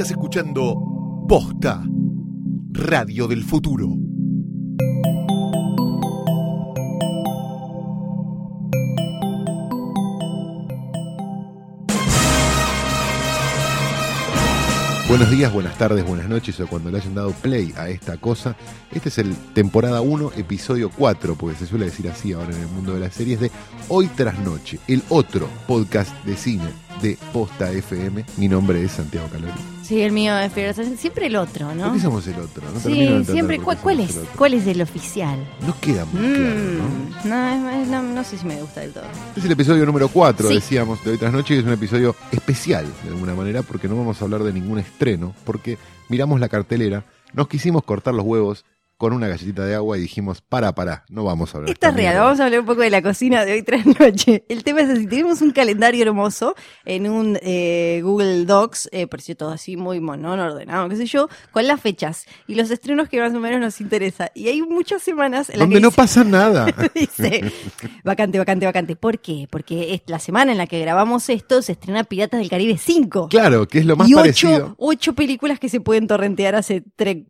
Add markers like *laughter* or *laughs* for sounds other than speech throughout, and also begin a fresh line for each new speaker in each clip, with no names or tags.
Estás escuchando Posta, Radio del Futuro. Buenos días, buenas tardes, buenas noches o cuando le hayan dado play a esta cosa. Este es el temporada 1, episodio 4, porque se suele decir así ahora en el mundo de las series de Hoy tras Noche, el otro podcast de cine de Posta FM. Mi nombre es Santiago Calori.
Sí, el mío es. Siempre el otro,
¿Por
¿no?
qué somos el otro? No
Sí, siempre.
por
¿Cuál, es? ¿Cuál es el oficial?
No queda muy claro, ¿no?
Mm, no, es- no, no sé si me gusta del todo.
Es el episodio número 4,
Sí.
decíamos, de hoy tras noche, y es un episodio especial, de alguna manera, porque no vamos a hablar de ningún estreno, porque miramos la cartelera, nos quisimos cortar los huevos con una galletita de agua y dijimos, para, para, no vamos a hablar.
Esto es real,
mierda".
vamos a hablar un poco de la cocina de hoy *laughs* tras noche. El tema es así, tenemos un calendario hermoso en un eh, Google Docs, eh, por cierto, así muy monón, ordenado, qué sé yo, con las fechas y los estrenos que más o menos nos interesa. Y hay muchas semanas en las
Donde
que
no
dice-
pasa nada. *laughs*
Dice, vacante, vacante, vacante. ¿Por qué? Porque es la semana en la que grabamos esto se estrena Piratas del Caribe 5.
claro, que es lo más
y
parecido.
ocho, películas que se pueden torrentear hace tres,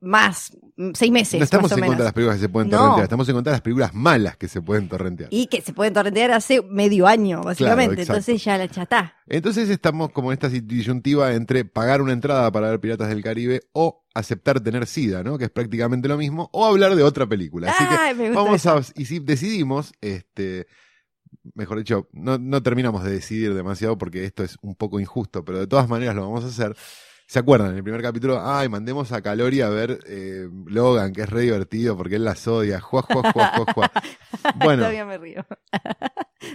más, seis meses.
No estamos
más o
en
menos.
contra de las películas que se pueden
No.
torrentear, estamos en contra de las películas malas que se pueden torrentear.
Y que se pueden torrentear hace medio año, básicamente. Entonces ya, la- está.
Entonces estamos como en esta disyuntiva entre pagar una entrada para ver Piratas del Caribe o aceptar tener SIDA, ¿no? Que es prácticamente lo mismo, o hablar de otra película. Así que
Ay,
Vamos
eso.
a, y si decidimos, este, mejor dicho, no, no terminamos de decidir demasiado porque esto es un poco injusto, pero de todas maneras lo vamos a hacer. ¿Se acuerdan? En el primer capítulo, ay, mandemos a Calori a ver eh, Logan, que es re divertido porque él las odia. Juá, juá, juá, juá, juá. *laughs* Bueno,
Todavía me río.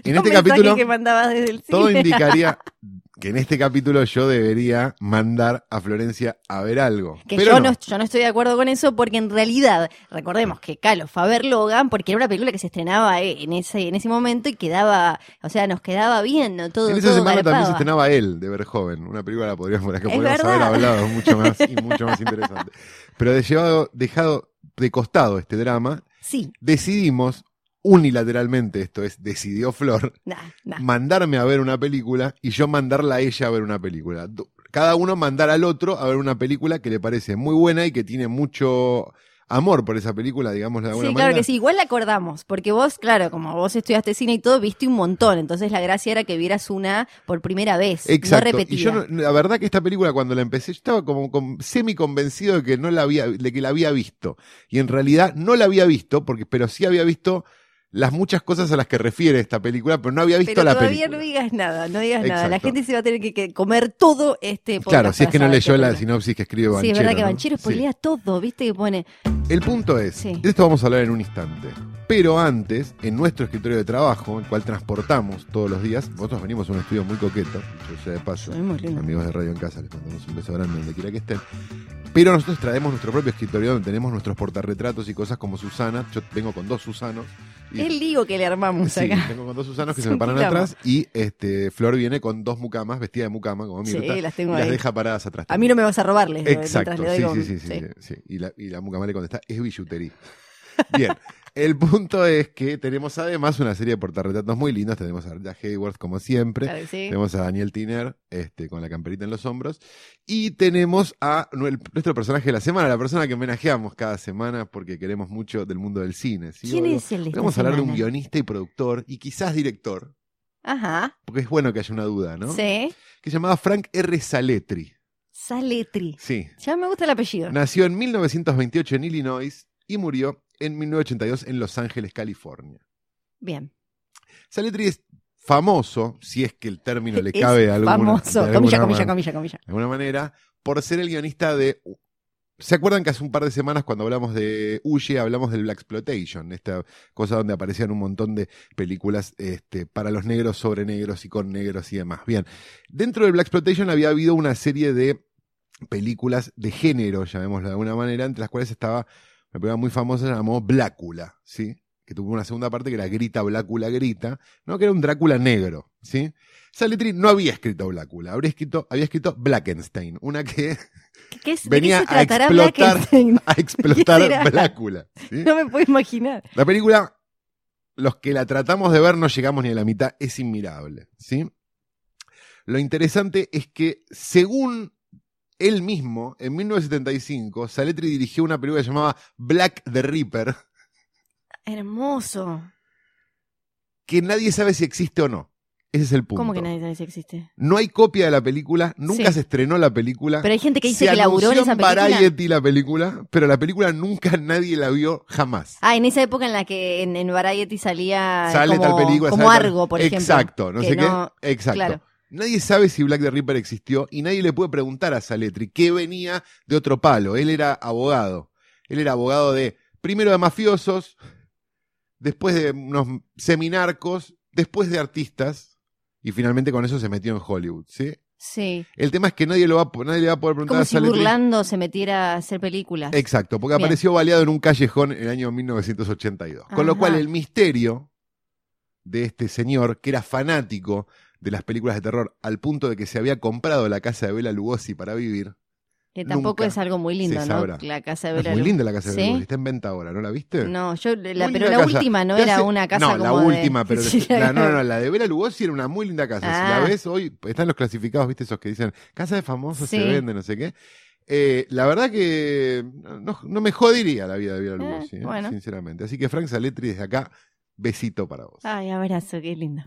en *laughs* este capítulo
que mandabas desde el
todo indicaría *laughs* que en este capítulo yo debería mandar a Florencia a ver algo.
Que
pero
yo
no.
no. yo no estoy de acuerdo con eso porque en realidad, recordemos que Calo fue a ver Logan porque era una película que se estrenaba en ese, en ese momento y quedaba, o sea, nos quedaba bien, ¿no? Todo,
En esa
todo
semana también se estrenaba él, de ver joven, una película la podríamos, la que podríamos haber hablado *laughs* mucho más y mucho más interesante. Pero de llevado, dejado de costado este drama,
Sí,
decidimos unilateralmente, esto es, decidió Flor,
nah, nah.
mandarme a ver una película y yo mandarla a ella a ver una película. Cada uno mandar al otro a ver una película que le parece muy buena y que tiene mucho amor por esa película, digamos de alguna
Sí,
manera.
claro que sí, igual la acordamos, porque vos, claro, como vos estudiaste cine y todo, viste un montón, entonces la gracia era que vieras una por primera vez,
Exacto.
no
y
repetida.
yo, no- la verdad que esta película cuando la empecé, yo estaba como, como semi convencido de que no la había, de que la había visto. Y en realidad no la había visto, porque, pero sí había visto las muchas cosas a las que refiere esta película, pero no había visto
Pero
la
todavía
película.
no digas nada, no digas nada. La gente se va a tener que, que comer todo este podcast
Claro, si es que no leyó la sinopsis que escribe Banchero.
Sí, es verdad que
¿no?
Banchero
Sí.
spoilea todo, ¿viste? Que pone.
El punto es,
Sí.
de esto vamos a hablar en un instante. Pero antes, en nuestro escritorio de trabajo, el cual transportamos todos los días, nosotros venimos a un estudio muy coqueto, yo sea de paso, amigos de Radio en Casa, les mandamos un beso grande donde quiera que estén. Pero nosotros traemos nuestro propio escritorio donde tenemos nuestros portarretratos y cosas como Susana. Yo vengo con dos Susanos. y-
El lío que le armamos
Sí,
acá.
tengo con dos Susanos que se me paran atrás y este Flor viene con dos mucamas, vestida de mucama, como
Sí,
Mirta,
las tengo
y las deja paradas atrás.
A mí no me vas a robarles.
Exacto,
mientras le doy
sí,
con-
sí, sí, sí, sí, sí. Y, la, y la mucama le contesta, es billutería. Bien, *laughs* el punto es que tenemos además una serie de portarretratos muy lindos. Tenemos a Rita Hayworth, como siempre.
Claro sí.
Tenemos a Daniel Tiner, este, con la camperita en los hombros. Y tenemos a nu- nuestro personaje de la semana, la persona que homenajeamos cada semana porque queremos mucho del mundo del cine. ¿sí?
¿Quién es el de
Vamos a hablar de un guionista y productor, y quizás director,
Ajá.
porque es bueno que haya una duda, ¿no?
Sí.
Que se llamaba Frank R. Saletri.
Saletri.
Sí.
Ya me gusta el apellido.
Nació en 1928 en Illinois y murió en 1982 en Los Ángeles, California.
Bien.
Saletri es famoso, si es que el término le *laughs*
Es
cabe a alguna,
famoso.
de
Comilla,
alguna
comilla,
man-
comilla, comilla.
de alguna manera, por ser el guionista de... ¿Se acuerdan que hace un par de semanas cuando hablamos de Huye hablamos del Black Exploitation? Esta cosa donde aparecían un montón de películas este, para los negros, sobre negros y con negros y demás. Bien, dentro del Black Exploitation había habido una serie de películas de género, llamémoslo de alguna manera, entre las cuales estaba una película muy famosa se llamó Blácula, ¿sí? Que tuvo una segunda parte que era Grita, Blácula, Grita, ¿no? Que era un Drácula negro, ¿sí? Saletri no había escrito Blácula, habría escrito, había escrito Blackenstein, una que
¿Qué es,
venía
¿De qué se
a explotar, a explotar? *laughs* Blácula. ¿sí?
No me puedo imaginar.
La película, los que la tratamos de ver no llegamos ni a la mitad, es inmirable, ¿sí? Lo interesante es que según él mismo, en 1975, Saletri dirigió una película llamada Black the Reaper,
Hermoso.
que nadie sabe si existe o no. Ese es el punto.
¿Cómo que nadie sabe si existe?
No hay copia de la película, nunca
Sí.
se estrenó la película.
Pero hay gente que dice
se
que laburó en esa película.
Variety la película, pero la película nunca nadie la vio jamás.
Ah, en esa época en la que en, en Variety salía
sale
como,
tal película.
como Argo, por ejemplo.
Exacto, no sé
no-
qué. Exacto.
claro.
Nadie sabe si Black the Reaper existió y nadie le puede preguntar a Saletri que venía de otro palo. Él era abogado. Él era abogado de, primero de mafiosos, después de unos seminarcos, después de artistas y finalmente con eso se metió en Hollywood, ¿sí?
Sí.
El tema es que nadie, lo va, a- nadie le va a poder preguntar
Como
a
si
Saletri.
burlando se metiera a hacer películas.
Exacto, porque
Bien.
apareció baleado en un callejón en el año 1982. Con lo cual el misterio de este señor, que era fanático de las películas de terror, al punto de que se había comprado la casa de Bela Lugosi para vivir.
que tampoco
nunca
es algo muy lindo, ¿no? La casa de
Es
Bela
muy
Lu-
linda la casa de
¿Sí?
Bela Lugosi, está en venta ahora, ¿no la viste?
No, yo, la,
Muy
pero la
casa.
última no era
hace-
una casa
No,
como
la
de-
última, *laughs* pero
Sí,
la, no, no, la de Bela Lugosi era una muy linda casa. Si
Ah.
la ves hoy, están los clasificados, ¿viste? Esos que dicen, casa de famosos
Sí.
se vende, no sé qué. Eh, la verdad que no, no me jodiría la vida de Bela
Eh,
Lugosi, ¿eh?
bueno.
sinceramente. Así que Frank Saletri desde acá, besito para vos.
Ay, abrazo, qué lindo.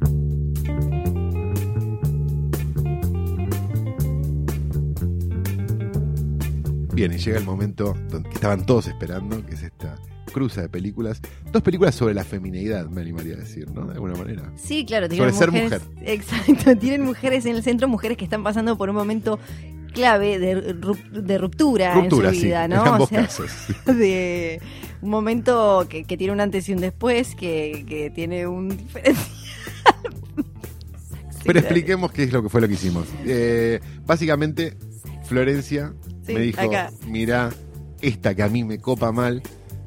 Bien, y llega el momento que estaban todos esperando, que es esta cruza de películas. Dos películas sobre la feminidad, me animaría a decir, ¿no? De alguna manera.
Sí, claro, tienen
Sobre ser
mujeres. Exacto, *laughs* tienen mujeres en el centro, mujeres que están pasando por un momento clave de, de ruptura,
Ruptura,
en su vida,
sí,
¿no?
en
O
ambos
sea,
casos. *laughs*
de un momento que, que tiene un antes y un después, que, que tiene un diferencial. *laughs*
Pero expliquemos qué es lo que fue lo que hicimos. Eh, básicamente, Florencia
Sí,
me dijo,
acá.
mira, esta que a mí me copa mal,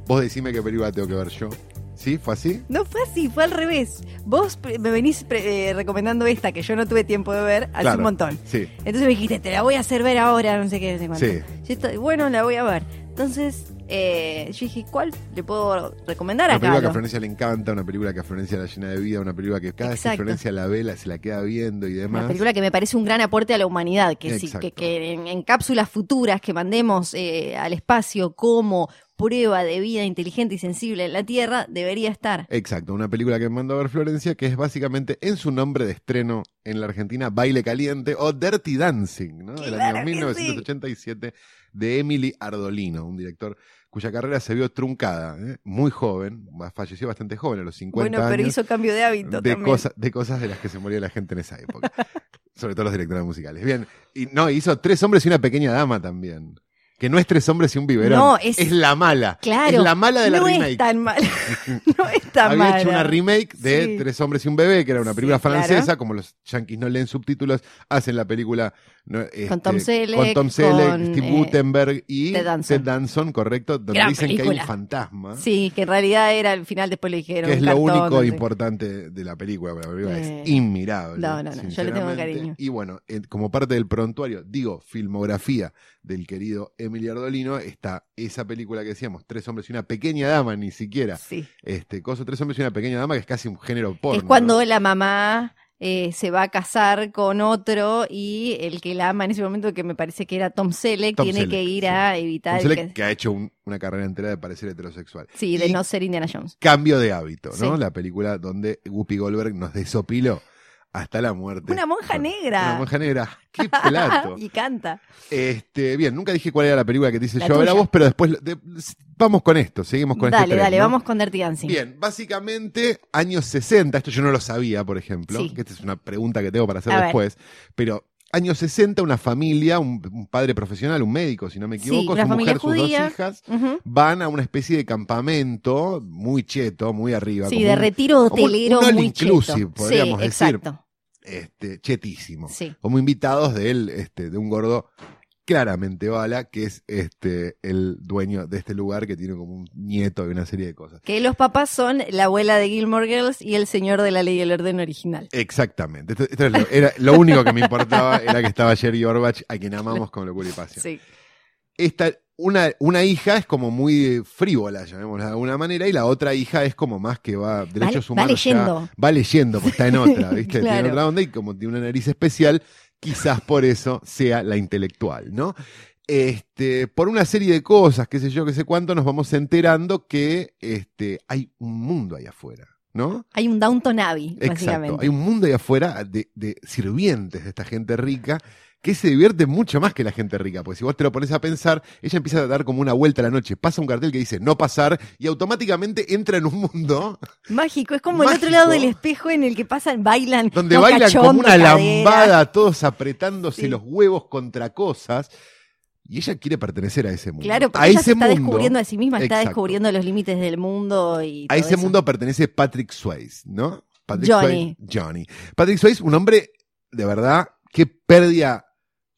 vos decime qué película tengo que ver yo. ¿Sí? ¿Fue así?
No fue así, fue al revés. Vos me venís eh, recomendando esta que yo no tuve tiempo de ver hace
Claro.
un montón.
Sí.
Entonces me dijiste, te la voy a hacer ver ahora, no sé qué, no sé cuánto.
Sí.
Yo estoy, bueno, la voy a ver. Entonces, eh, yo dije, ¿cuál le puedo recomendar
Una
acá?
película que a Florencia le encanta, una película que a Florencia la llena de vida, una película que cada vez que Florencia la ve, la- se la queda viendo y demás.
Una película que me parece un gran aporte a la humanidad, que, sí, que, que en, en cápsulas futuras que mandemos eh, al espacio como prueba de vida inteligente y sensible en la Tierra, debería estar.
Exacto, una película que me mandó a ver Florencia, que es básicamente en su nombre de estreno en la Argentina, Baile Caliente o Dirty Dancing, ¿no? Del año
que
1987, de Emily Ardolino, un director cuya carrera se vio truncada, ¿eh? muy joven, falleció bastante joven, a los 50
Bueno, pero
años,
hizo cambio de hábito
de,
también.
cosas, de cosas de las que se moría la gente en esa época. *laughs* Sobre todo los directores musicales. Bien, y no, hizo Tres hombres y una pequeña dama también. Que no es Tres hombres y un biberón.
No, es-
la mala.
Claro.
Es la mala de la
no
remake.
es tan mal. *laughs* no es tan
Había
mala.
hecho una remake de
Sí.
Tres hombres y un bebé, que era una
Sí,
película
claro.
francesa, como los yankees no leen subtítulos, hacen la película no, este,
Tom Selleck,
con Tom Selleck,
con,
Steve
eh,
Guttenberg y
Ted Danson.
Danson, correcto, donde
Gran
dicen que hay un fantasma.
Sí, que en realidad era al final después le dijeron.
Que es
un
lo
cartón,
único importante de la película, la película
Eh,
es inmirable.
no, no, no, yo le tengo cariño.
Y bueno, eh, como parte del prontuario, digo, filmografía del querido Emilio Ardolino, está esa película que decíamos, Tres hombres y una pequeña dama, ni siquiera.
Sí.
Este, coso, Tres hombres y una pequeña dama, que es casi un género porno.
es cuando
¿no?
la mamá eh, se va a casar con otro y el que la ama en ese momento, que me parece que era Tom Selleck,
Tom
tiene
Selleck,
que ir
sí.
a evitar
Tom
el
Selleck,
que-
que ha hecho un- una carrera entera de parecer heterosexual.
Sí, de
Y
no ser Indiana Jones.
Cambio de hábito, ¿no?
Sí.
La película donde Whoopi Goldberg nos desopiló hasta la muerte.
Una monja negra.
Una monja negra. ¡Qué *laughs* plato!
y canta.
Este, bien, nunca dije cuál era la película que te hice
La
yo a ver a
tuya.
vos, pero después de- vamos con esto, seguimos con
dale,
este tren,
dale,
¿no?
vamos con Dirty Dancing.
Bien, básicamente años 60, esto yo no lo sabía, por ejemplo,
Sí.
que esta es una pregunta que tengo para hacer
A ver.
después, pero años 60, una familia, un, un padre profesional, un médico, si no me equivoco, su mujer, sus dos hijas, van a una especie de campamento muy cheto, muy arriba.
Sí,
como
de
un-
retiro hotelero
un
muy
inclusive,
cheto.
podríamos
sí,
decir.
exacto.
este, chetísimo.
Sí.
Como invitados de él, este, de un gordo claramente bala, que es este el dueño de este lugar que tiene como un nieto y una serie de cosas.
Que los papás son la abuela de Gilmore Girls y el señor de la ley y el orden original.
Exactamente. Esto, esto es lo, era, lo único que me importaba era que estaba Jerry Orbach, a quien amamos con locura y pasión.
Sí.
Esta, una, una hija es como muy frívola, llamémosla de alguna manera, y la otra hija es como más que va, derechos
va
humanos. ya-
leyendo.
va leyendo, pues está en otra, ¿viste? *laughs*
Claro.
Tiene otra onda y como tiene una nariz especial, quizás por eso sea la intelectual, ¿no? Este, por una serie de cosas, qué sé yo, qué sé cuánto, nos vamos enterando que este, hay un mundo ahí afuera, ¿no?
Hay un Downton Abbey,
Exacto.
básicamente.
Hay un mundo ahí afuera de, de sirvientes de esta gente rica que se divierte mucho más que la gente rica, porque si vos te lo pones a pensar, ella empieza a dar como una vuelta a la noche, pasa un cartel que dice no pasar y automáticamente entra en un mundo
Mágico, es como el otro lado del espejo en el que pasan, bailan.
donde bailan como una
cadera.
lambada, todos apretándose
Sí.
los huevos contra cosas. Y ella quiere pertenecer a ese mundo.
Claro, porque
a
ella
ese
se está
mundo,
descubriendo a sí misma, está
Exacto.
descubriendo los límites del mundo y
A ese
eso.
mundo pertenece Patrick Swayze, ¿no? Patrick
Johnny.
Swayze- Johnny. Patrick Swayze, un hombre, de verdad, qué pérdida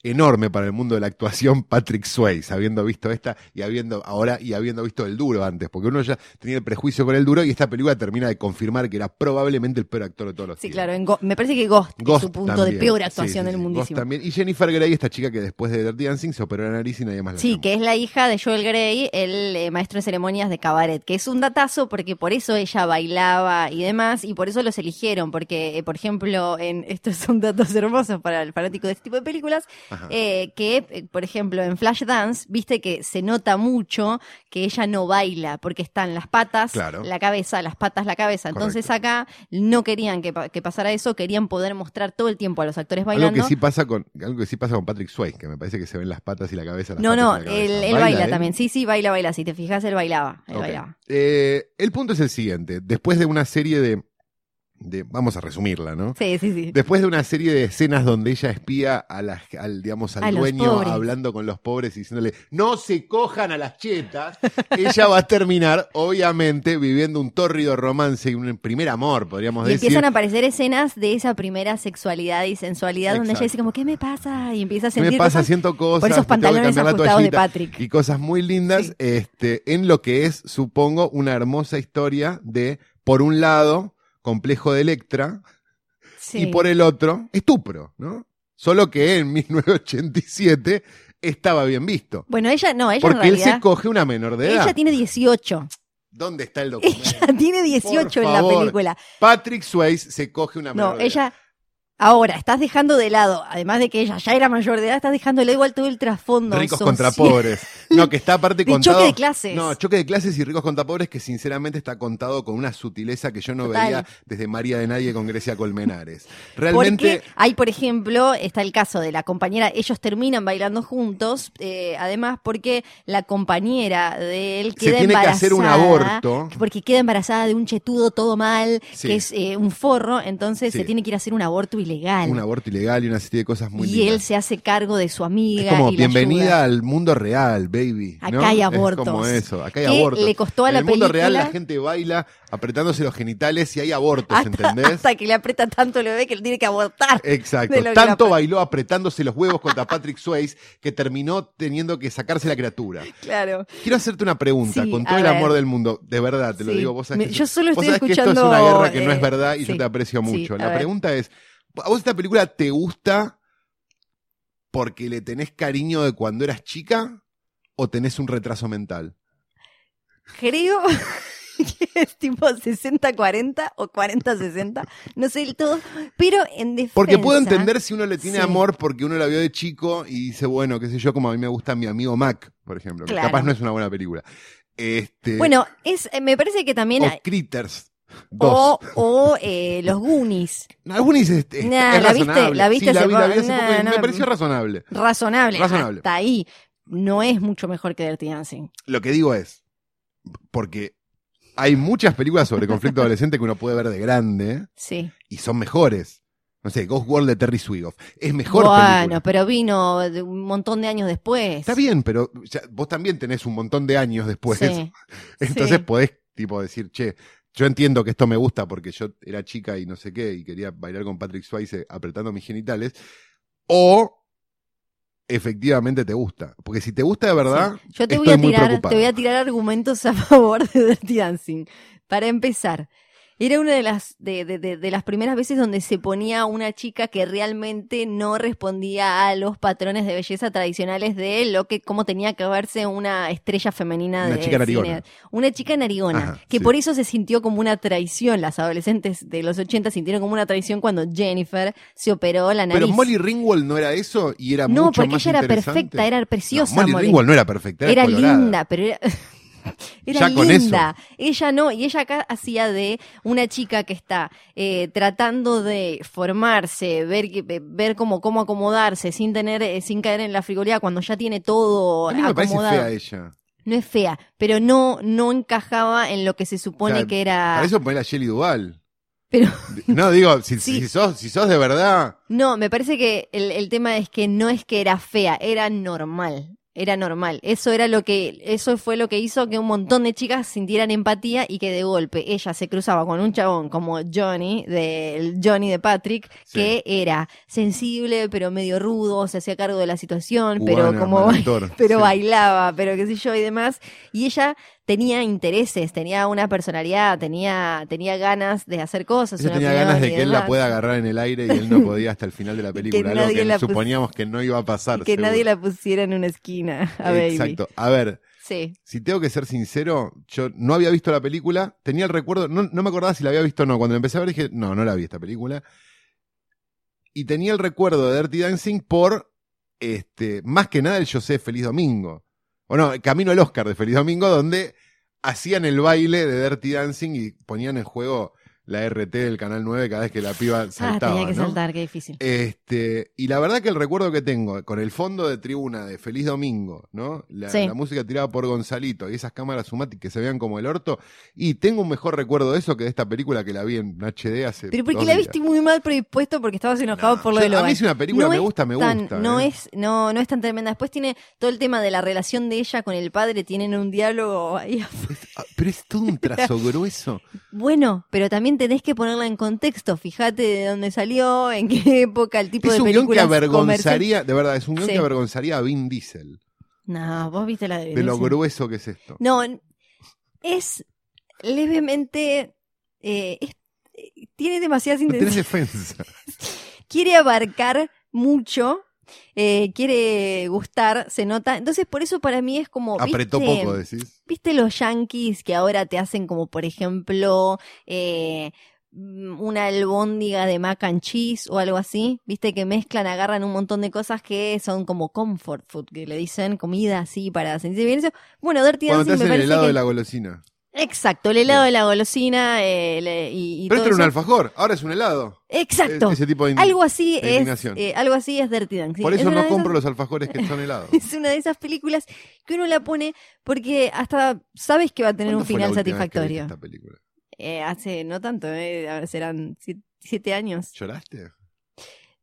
enorme para el mundo de la actuación *laughs* Patrick Swayze, habiendo visto esta y habiendo ahora y habiendo visto el duro antes, porque uno ya tenía el prejuicio con el duro y esta película termina de confirmar que era probablemente el peor actor de todos los
Sí,
tiempos.
claro, en Go- me parece que Ghost, es su punto
también.
de peor
Sí,
actuación
sí,
del
sí.
mundísimo.
Ghost también. Y Jennifer Grey, esta chica que después de Dirty Dancing se operó la nariz y nadie más la
Sí, que es la hija de Joel Grey, el eh, maestro de ceremonias de cabaret, que es un datazo porque por eso ella bailaba y demás, y por eso los eligieron, porque, eh, por ejemplo, en *laughs* estos son datos hermosos para el fanático de este tipo de películas. Eh, que, eh, por ejemplo, en Flashdance, viste que se nota mucho que ella no baila, porque están las patas,
Claro.
la cabeza, las patas, la cabeza. Entonces
Correcto.
acá no querían que, pa- que pasara eso, querían poder mostrar todo el tiempo a los actores
algo
bailando.
que sí pasa con algo que sí pasa con Patrick Swayze, que me parece que se ven las patas y la cabeza.
No, no, él, él baila,
él?
también. Sí, sí, baila, baila. Si te fijas, él bailaba. Él
Ok.
bailaba.
Eh, el punto es el siguiente. Después de una serie de, de- Vamos a resumirla, ¿no?
Sí, sí, sí.
Después de una serie de escenas donde ella espía a las, al, digamos, al
A
dueño hablando con los pobres y diciéndole, no se cojan a las chetas, *laughs* ella va a terminar, obviamente, viviendo un tórrido romance y un primer amor, podríamos
Y
decir.
empiezan a aparecer escenas de esa primera sexualidad y sensualidad donde ella dice como, ¿qué me pasa? Y empieza a
¿Qué me
sentir
pasa?
cosas
Siento cosas.
por esos pantalones ajustados de. Patrick.
y cosas muy lindas
Sí.
este, en lo que es, supongo, una hermosa historia de, por un lado, complejo de Electra
Sí.
y por el otro, estupro, ¿no? Solo que en *laughs* 1987 estaba bien visto.
Bueno, ella no, ella en
Porque él
realidad...
se coge una menor de edad.
Ella tiene 18.
¿Dónde está el documento?
Ella tiene 18 en la película.
Patrick Swayze se coge una menor
No,
de edad.
ella... Ahora, estás dejando de lado, además de que ella ya era mayor de edad, estás dejando de lado igual todo el trasfondo.
Ricos
social.
contra pobres. No, que está aparte *laughs*
De
contado.
choque de clases.
No, choque de clases y ricos contra pobres que sinceramente está contado con una sutileza que yo no
Total.
veía desde María de Nadie con Grecia Colmenares. *laughs* Realmente.
Porque hay, por ejemplo, está el caso de la compañera, ellos terminan bailando juntos, eh, además porque la compañera de él
Se
queda
tiene que
embarazada.
hacer un aborto.
Porque queda embarazada de un chetudo todo mal,
Sí.
que es eh, un forro, entonces
Sí.
se tiene que ir a hacer un aborto ilegal.
Un aborto ilegal y una serie de cosas muy
y
lindas.
él se hace cargo de su amiga.
Es como
y
bienvenida
ayuda.
al mundo real, baby.
Acá
¿no?
hay
Es
abortos.
como eso, acá hay abortos.
le costó a
en
la
el mundo real la gente baila apretándose los genitales y hay abortos,
hasta,
¿entendés?
hasta que le aprieta tanto el bebé que lo tiene que abortar.
Exacto. Tanto
la-
bailó apretándose los huevos contra Patrick Swayze que terminó teniendo que sacarse la criatura.
Claro.
Quiero hacerte una pregunta,
Sí,
con todo el amor del mundo, de verdad, te lo digo, vos sabés
Me-
que,
yo solo
vos
estoy
sabés que esto es
escuchando,
una guerra que no
eh,
es verdad y yo
sí.
te aprecio mucho. La pregunta es, ¿a vos esta película te gusta porque le tenés cariño de cuando eras chica o tenés un retraso mental?
Creo *laughs* que es tipo 60-40 o 40-60, no sé del todo, pero en defensa...
Porque puedo entender si uno le tiene
Sí.
amor porque uno la vio de chico y dice, bueno, qué sé yo, como a mí me gusta mi amigo Mac, por ejemplo, que capaz no es una buena película. Este,
Bueno, es, eh, me parece que también...
o
hay-
Critters 2.
O, o eh, los Goonies.
Algunos es, es-
Nah,
es
¿la viste?
razonable.
¿La viste
sí, la
hace
vi, la vi
poco?
hace poco
Nah,
y me
no.
pareció razonable.
Razonable.
Razonable.
Hasta ahí. No es mucho mejor que Dirty Dancing.
Lo que digo es, porque hay muchas películas sobre conflicto *laughs* adolescente que uno puede ver de grande
Sí.
y son mejores. No sé, Ghost World de Terry Swigoff. Es mejor
bueno,
película.
pero vino un montón de años después.
Está bien, pero ya- vos también tenés un montón de años después.
Sí. *laughs*
Entonces
Sí.
podés, tipo, decir, che, yo entiendo que esto me gusta porque yo era chica y no sé qué, y quería bailar con Patrick Swayze apretando mis genitales. O efectivamente te gusta. Porque si te gusta de verdad,
Sí. Yo te
estoy
voy, a
muy
tirar, te voy a tirar argumentos a favor de Dirty Dancing. Para empezar, Era una de las, de, de- de- de las primeras veces donde se ponía una chica que realmente no respondía a los patrones de belleza tradicionales de lo que, cómo tenía que verse una estrella femenina
Una
de
chica narigona.
cine. Una chica narigona.
Ajá,
que
sí.
por eso se sintió como una traición. Las adolescentes de los 80 sintieron como una traición cuando Jennifer se operó la nariz.
Pero Molly Ringwald no era eso y era
no,
mucho
porque
más
ella era perfecta, era preciosa.
No, Molly,
Molly.
Ringwald no era perfecta, era,
era linda, pero era, *laughs* *laughs* era
Ya con
linda. Ella no, y ella acá hacía de una chica que está eh, tratando de formarse, ver ver cómo, cómo acomodarse sin tener, eh, sin caer en la frivolidad cuando ya tiene todo
A mí no me parece
acomodado.
fea ella.
No es fea, pero no, no encajaba en lo que se supone
O sea,
que era.
Para eso ponela a Shelley Duval.
Pero
No, digo, si, *laughs*
Sí.
si sos, si sos de verdad.
no, me parece que el, el tema es que no es que era fea, era normal. Era normal. Eso era lo que, eso fue lo que hizo que un montón de chicas sintieran empatía y que de golpe ella se cruzaba con un chabón como Johnny, del Johnny de Patrick,
Sí.
que era sensible, pero medio rudo, se hacía cargo de la situación, pero como *laughs* pero
Sí.
bailaba, pero qué sé yo y demás. Y ella tenía intereses, tenía una personalidad, tenía, tenía ganas de hacer cosas.
Tenía ganas de que él la pueda agarrar en el aire y él no podía hasta el final de la *laughs* película. algo que
pus-
suponíamos que no iba a pasar.
Que
seguro.
nadie la pusiera en una esquina a Baby.
Exacto. A ver,
Sí.
si tengo que ser sincero, yo no había visto la película, tenía el recuerdo, no, no me acordaba si la había visto o no. Cuando la empecé a ver dije, no, no la vi esta película. Y tenía el recuerdo de Dirty Dancing por, este, más que nada el Yo sé Feliz Domingo. O no, Camino al Oscar de Feliz Domingo, donde hacían el baile de Dirty Dancing y ponían en juego la RT del Canal 9 cada vez que la piba
Ah,
saltaba.
tenía que
¿no?
saltar, qué difícil.
Este, y la verdad que el recuerdo que tengo con el fondo de tribuna de Feliz Domingo, ¿no? La,
Sí.
la música tirada por Gonzalito y esas cámaras Sumatic que se vean como el orto. Y tengo un mejor recuerdo de eso que de esta película que la vi en HD hace.
Pero porque
dos
la
días.
viste muy mal predispuesto porque estabas enojado
No,
por lo
yo-
de
A
Logan.
mí si una película
No
me
es
gusta, me
tan-
gusta.
No
¿eh?
es, no, no es tan tremenda. Después tiene todo el tema de la relación de ella con el padre, tienen un diálogo ahí afuera.
Ah, Pero es todo un trazo *laughs* grueso.
Bueno, pero también tenés que ponerla en contexto. Fíjate de dónde salió, *laughs* en qué época, el tipo
Es
de
un guion que avergonzaría, de verdad, es un guion
Sí.
que avergonzaría a Vin Diesel.
No, vos viste la de
De lo grueso que es esto.
No, es levemente. eh, es- eh, tiene demasiadas
No
intenciones.
defensa. *laughs*
Quiere abarcar mucho. Eh, quiere gustar, se nota. Entonces, por eso para mí es como.
Apretó
¿viste?
poco, decís.
¿Viste los yankees que ahora te hacen como, por ejemplo, eh, mm, una albóndiga de mac and cheese o algo así? ¿Viste que mezclan, agarran un montón de cosas que son como comfort food, que le dicen comida así para sentirse bien? Bueno, Dirty
Cuando te
Dancing me
hacen el helado
que...
de la golosina.
Exacto, el helado de la golosina eh, le- y, y
Pero
todo
esto era un
eso.
alfajor, ahora es un helado.
Exacto.
Ese tipo de
Algo así
de
es, eh, algo así es Dirty Dancing.
Por
Es
eso no compro
esas-
los alfajores que son helados. *laughs*
Es una de esas películas que uno la pone porque hasta sabes que va a tener un
¿Cuándo fue la
final satisfactorio.
esta película?
Eh, hace no tanto, eh, ahora serán siete, siete años.
¿Lloraste?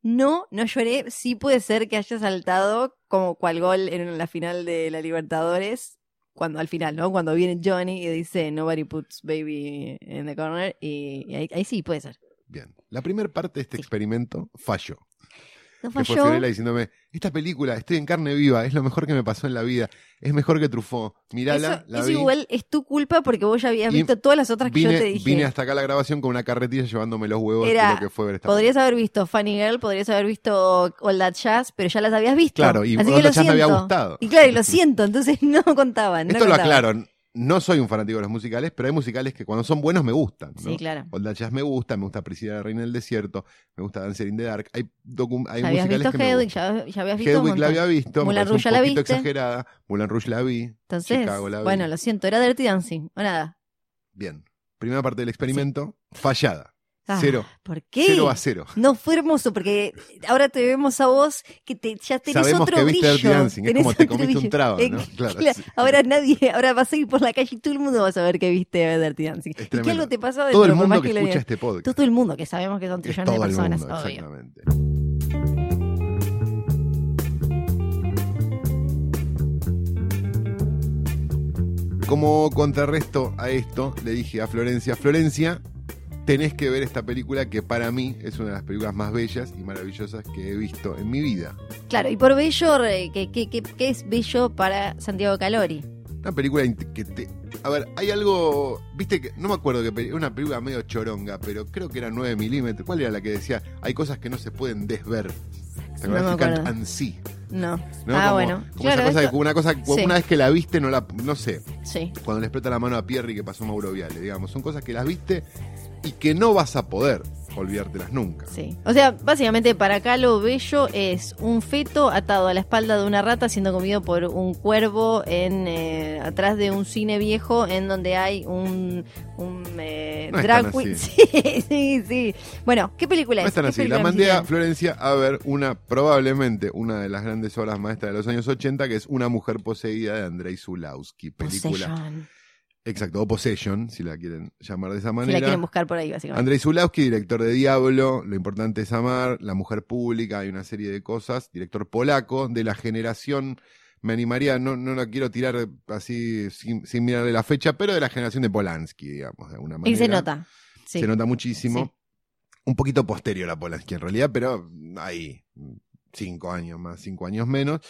No, no lloré. Sí puede ser que haya saltado como cual gol en la final de la Libertadores. Cuando al final, ¿no? Cuando viene Johnny y dice Nobody puts baby in the corner. Y, y ahí, ahí sí puede ser.
Bien. La primera parte de este
Sí.
experimento falló.
No
Que fue
falló.
Fiorella diciéndome, esta película, estoy en carne viva, es lo mejor que me pasó en la vida, es mejor que Truffaut. Mirala,
Eso,
la
eso
vi.
igual es tu culpa porque vos ya habías
Y
visto todas las otras que yo te dije.
vine hasta acá a la grabación con una carretilla llevándome los huevos
Era-
de lo que fue ver esta
Podrías haber visto Funny Girl, podrías haber visto All That Jazz, pero ya las habías visto.
Claro, y All That
lo
Jazz me había gustado.
Y claro, y lo *laughs* siento, entonces *laughs* no contaban. no
Esto lo
contaban.
aclaro, no soy un fanático de los musicales, pero hay musicales que cuando son buenos me gustan. ¿no?
Sí, claro.
Old Jazz me gusta, me gusta Priscila la Reina del Desierto, me gusta Dancer in the Dark. Hay, hay
habías
musicales
visto
que me
Hedwig,
gustan.
ya, ya habías visto
Hedwig la había visto, me parece
Rouge
un
la viste.
exagerada. Moulin Rouge la vi.
Entonces,
Chicago la vi.
bueno, lo siento, era Dirty Dancing, o nada.
Bien. Primera parte del experimento, fallada.
Ah,
Cero.
¿Por qué?
Cero a cero.
No fue hermoso porque ahora te vemos a vos que te, ya tenés
Sabemos
otro
que viste
brillo.
Dancing, es como te comiste un trago,
Eh,
¿no? Claro,
claro,
sí.
Ahora nadie, ahora vas a ir por la calle y todo el mundo va a saber que viste Dirty Dancing.
Es
y que algo te pasó
Todo el
dentro,
mundo
más
que
lo
escucha este podcast.
Todo el mundo, que sabemos que son
Es
trillones de personas,
mundo,
obvio.
exactamente. Como contrarresto a esto, le dije a Florencia, Florencia, tenés que ver esta película que para mí es una de las películas más bellas y maravillosas que he visto en mi vida.
Claro, y por bello, eh, ¿qué, qué, qué- qué es bello para Santiago Calori?
Una película que te A ver, hay algo. Viste que. No me acuerdo que. Es una película medio choronga, pero creo que era 9 milímetros. ¿Cuál era la que decía? Hay cosas que no se pueden desver. ¿Te
No me
acuerdas? can't unsee,
No.
¿no?
Ah,
Como-
bueno.
Como
Claro,
esa cosa
esto-
que una cosa.
Sí.
Una vez que la viste, no la. No sé.
Sí.
Cuando le explota la mano a Pierre y que pasó Mauro Viale, digamos. Son cosas que las viste y que no vas a poder olvidártelas nunca.
Sí. O sea, básicamente para acá lo bello es un feto atado a la espalda de una rata siendo comido por un cuervo en eh, atrás de un cine viejo en donde hay un, un eh,
No
drag queen. Sí, *laughs* sí, sí. Bueno, ¿qué película
No
es?
están
¿Qué
así. La mandé a? Florencia a ver una, probablemente una de las grandes obras maestras de los años 80, que es Una mujer poseída de Andrei Zulawski. Película. Exacto, o Possession, si la quieren llamar de esa
Si la
manera.
quieren buscar por ahí, básicamente.
Andrei Zulawski, director de Diablo, Lo importante es amar, La mujer pública, hay una serie de cosas. Director polaco de la generación, me animaría, no, no la quiero tirar así sin, sin mirarle la fecha, pero de la generación de Polanski, digamos, de alguna manera.
y se nota. Sí.
Se nota muchísimo.
Sí.
Un poquito posterior a Polanski en realidad, pero ahí, cinco años más, cinco años menos.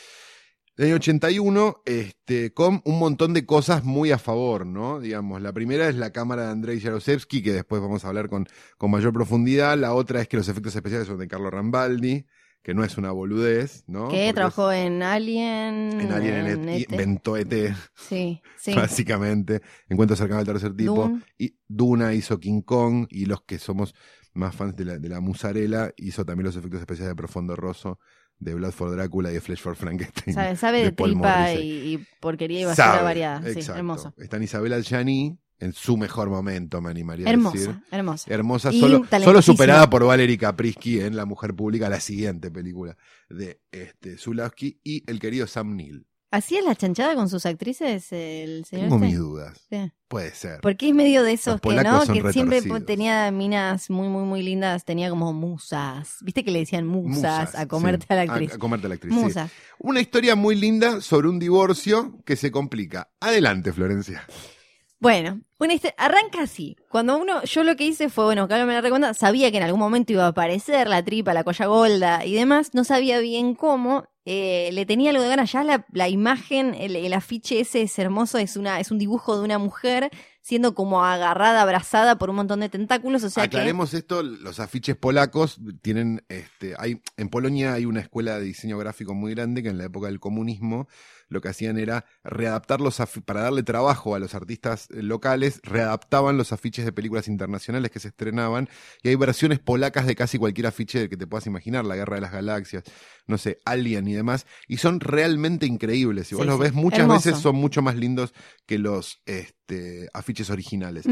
Del año 81, este, con un montón de cosas muy a favor, ¿no? Digamos, la primera es la cámara de Andrei Yarosevsky, que después vamos a hablar con, con mayor profundidad. La otra es que los efectos especiales son de Carlo Rambaldi, que no es una boludez, ¿no?
Que trabajó en Alien.
en Alien en
en
ET,
ET.
inventó ET,
Sí, sí.
básicamente. Encuentro cercano al tercer tipo.
Dune.
Y Duna hizo King Kong y los que somos más fans de la, de la musarela hizo también los efectos especiales de Profundo Rosso, de Blood for Drácula y de Flesh for Frankenstein.
Sabe, sabe de,
de
tripa y, y porquería y basura variada. Sí,
exacto.
hermoso.
Está en Isabel Adjani en su mejor momento, me animaría a decir.
Hermosa, hermosa.
Hermosa, solo, superada por Valerie Kaprisky en La Mujer Pública, la siguiente película de este, Zulawski y el querido Sam Neill.
¿Hacía la chanchada con sus actrices el señor
Tengo
este?
mis dudas.
Sí.
Puede ser.
Porque es medio de esos que, ¿no? Que siempre tenía minas muy, muy, muy lindas, tenía como musas. ¿Viste que le decían musas, a comerte
sí.
a la actriz?
A, a comerte a la actriz, sí.
musas.
Una historia muy linda sobre un divorcio que se complica. Adelante, Florencia.
Bueno, una arranca así. Cuando uno, yo lo que hice fue, bueno, Carlos me la recuerda, sabía que en algún momento iba a aparecer la tripa, la colla golda y demás, no sabía bien cómo, eh, le tenía algo de ganas, ya la, la imagen, el, el afiche ese es hermoso, es una, es un dibujo de una mujer siendo como agarrada, abrazada por un montón de tentáculos, o sea
Aclaremos esto, los afiches polacos tienen, este, hay, en Polonia hay una escuela de diseño gráfico muy grande que en la época del comunismo lo que hacían era readaptar los para darle trabajo a los artistas eh, locales, readaptaban los afiches de películas internacionales que se estrenaban y hay versiones polacas de casi cualquier afiche que te puedas imaginar, La Guerra de las Galaxias, no sé, Alien y demás, y son realmente increíbles. Si vos
Sí,
los ves muchas
Hermoso.
veces son mucho más lindos que los este, afiches originales.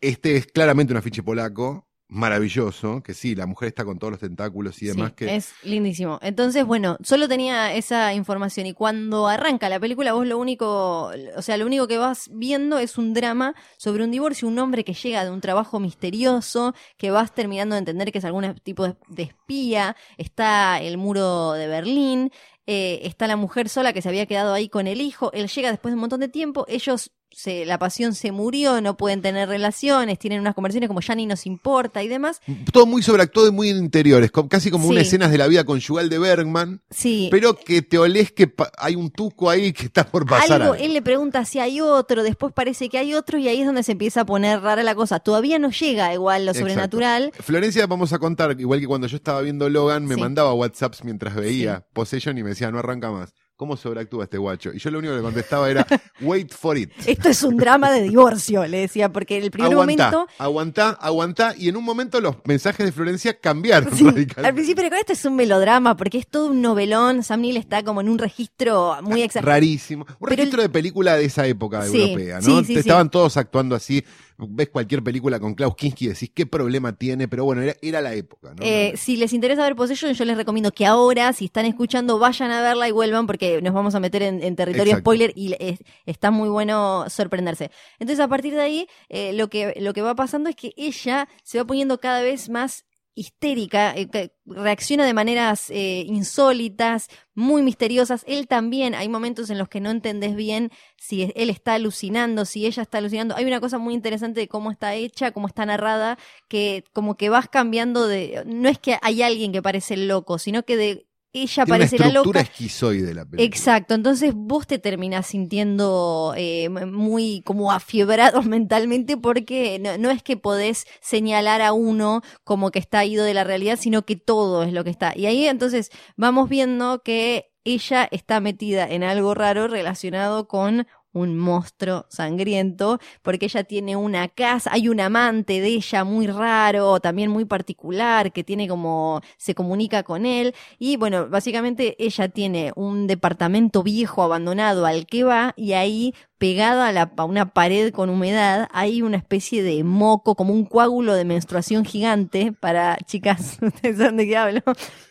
Este es claramente un afiche polaco, maravilloso, que sí, la mujer está con todos los tentáculos y demás
Sí,
que...
Es lindísimo. Entonces, bueno, solo tenía esa información y cuando arranca la película vos lo único, o sea, lo único que vas viendo es un drama sobre un divorcio, un hombre que llega de un trabajo misterioso, que vas terminando de entender que es algún tipo de, de espía, está el muro de Berlín, eh, está la mujer sola que se había quedado ahí con el hijo, él llega después de un montón de tiempo, ellos se, la pasión se murió, no pueden tener relaciones, tienen unas conversaciones como ya ni nos importa y demás.
Todo muy sobreactuado y muy interiores, casi como
Sí.
una escenas de la vida conyugal de Bergman,
Sí,
pero que te olés que hay un tuco ahí que está por pasar
algo,
algo.
él le pregunta si hay otro, después parece que hay otro y ahí es donde se empieza a poner rara la cosa. Todavía no llega igual lo
Exacto.
sobrenatural.
Florencia, vamos a contar, igual que cuando yo estaba viendo Logan, me
Sí.
mandaba WhatsApps mientras veía Possession y me decía, no arranca más. ¿Cómo sobreactúa este guacho? Y yo lo único que le contestaba era, *laughs* wait for it.
Esto es un drama de divorcio, le decía, porque en el primer
aguantá,
momento...
aguantá, aguantá. Y en un momento los mensajes de Florencia cambiaron
Sí,
radicalmente.
al principio pero esto es un melodrama porque es todo un novelón. Sam Neill está como en un registro muy exacto.
Rarísimo. Un
Pero
registro de película de esa época
Sí,
europea, ¿no?
sí.
Estaban todos actuando así. Ves cualquier película con Klaus Kinski y decís qué problema tiene, pero bueno, era, era la época, ¿no?
Eh, si les interesa ver Possession, yo les recomiendo que ahora, si están escuchando, vayan a verla y vuelvan porque nos vamos a meter en, en territorio
Exacto.
spoiler y es- está muy bueno sorprenderse. Entonces, a partir de ahí, eh, lo, que, lo que va pasando es que ella se va poniendo cada vez más histérica, eh, reacciona de maneras eh, insólitas, muy misteriosas. Él también, hay momentos en los que no entendés bien si él está alucinando, si ella está alucinando. Hay una cosa muy interesante de cómo está hecha, cómo está narrada, que como que vas cambiando de... No es que hay alguien que parece loco, sino que de ella
Tiene una
parece la
estructura
loca.
esquizoide la película.
Exacto, entonces vos te terminás sintiendo eh, muy como afiebrados *laughs* mentalmente porque no, no es que podés señalar a uno como que está ido de la realidad, sino que todo es lo que está. Y ahí entonces vamos viendo que ella está metida en algo raro relacionado con un monstruo sangriento, porque ella tiene una casa, hay un amante de ella muy raro, también muy particular, que tiene como, se comunica con él, y bueno, básicamente ella tiene un departamento viejo abandonado al que va, y ahí pegado a, la, a una pared con humedad hay una especie de moco, como un coágulo de menstruación gigante, para chicas, *laughs* ustedes saben de qué hablo,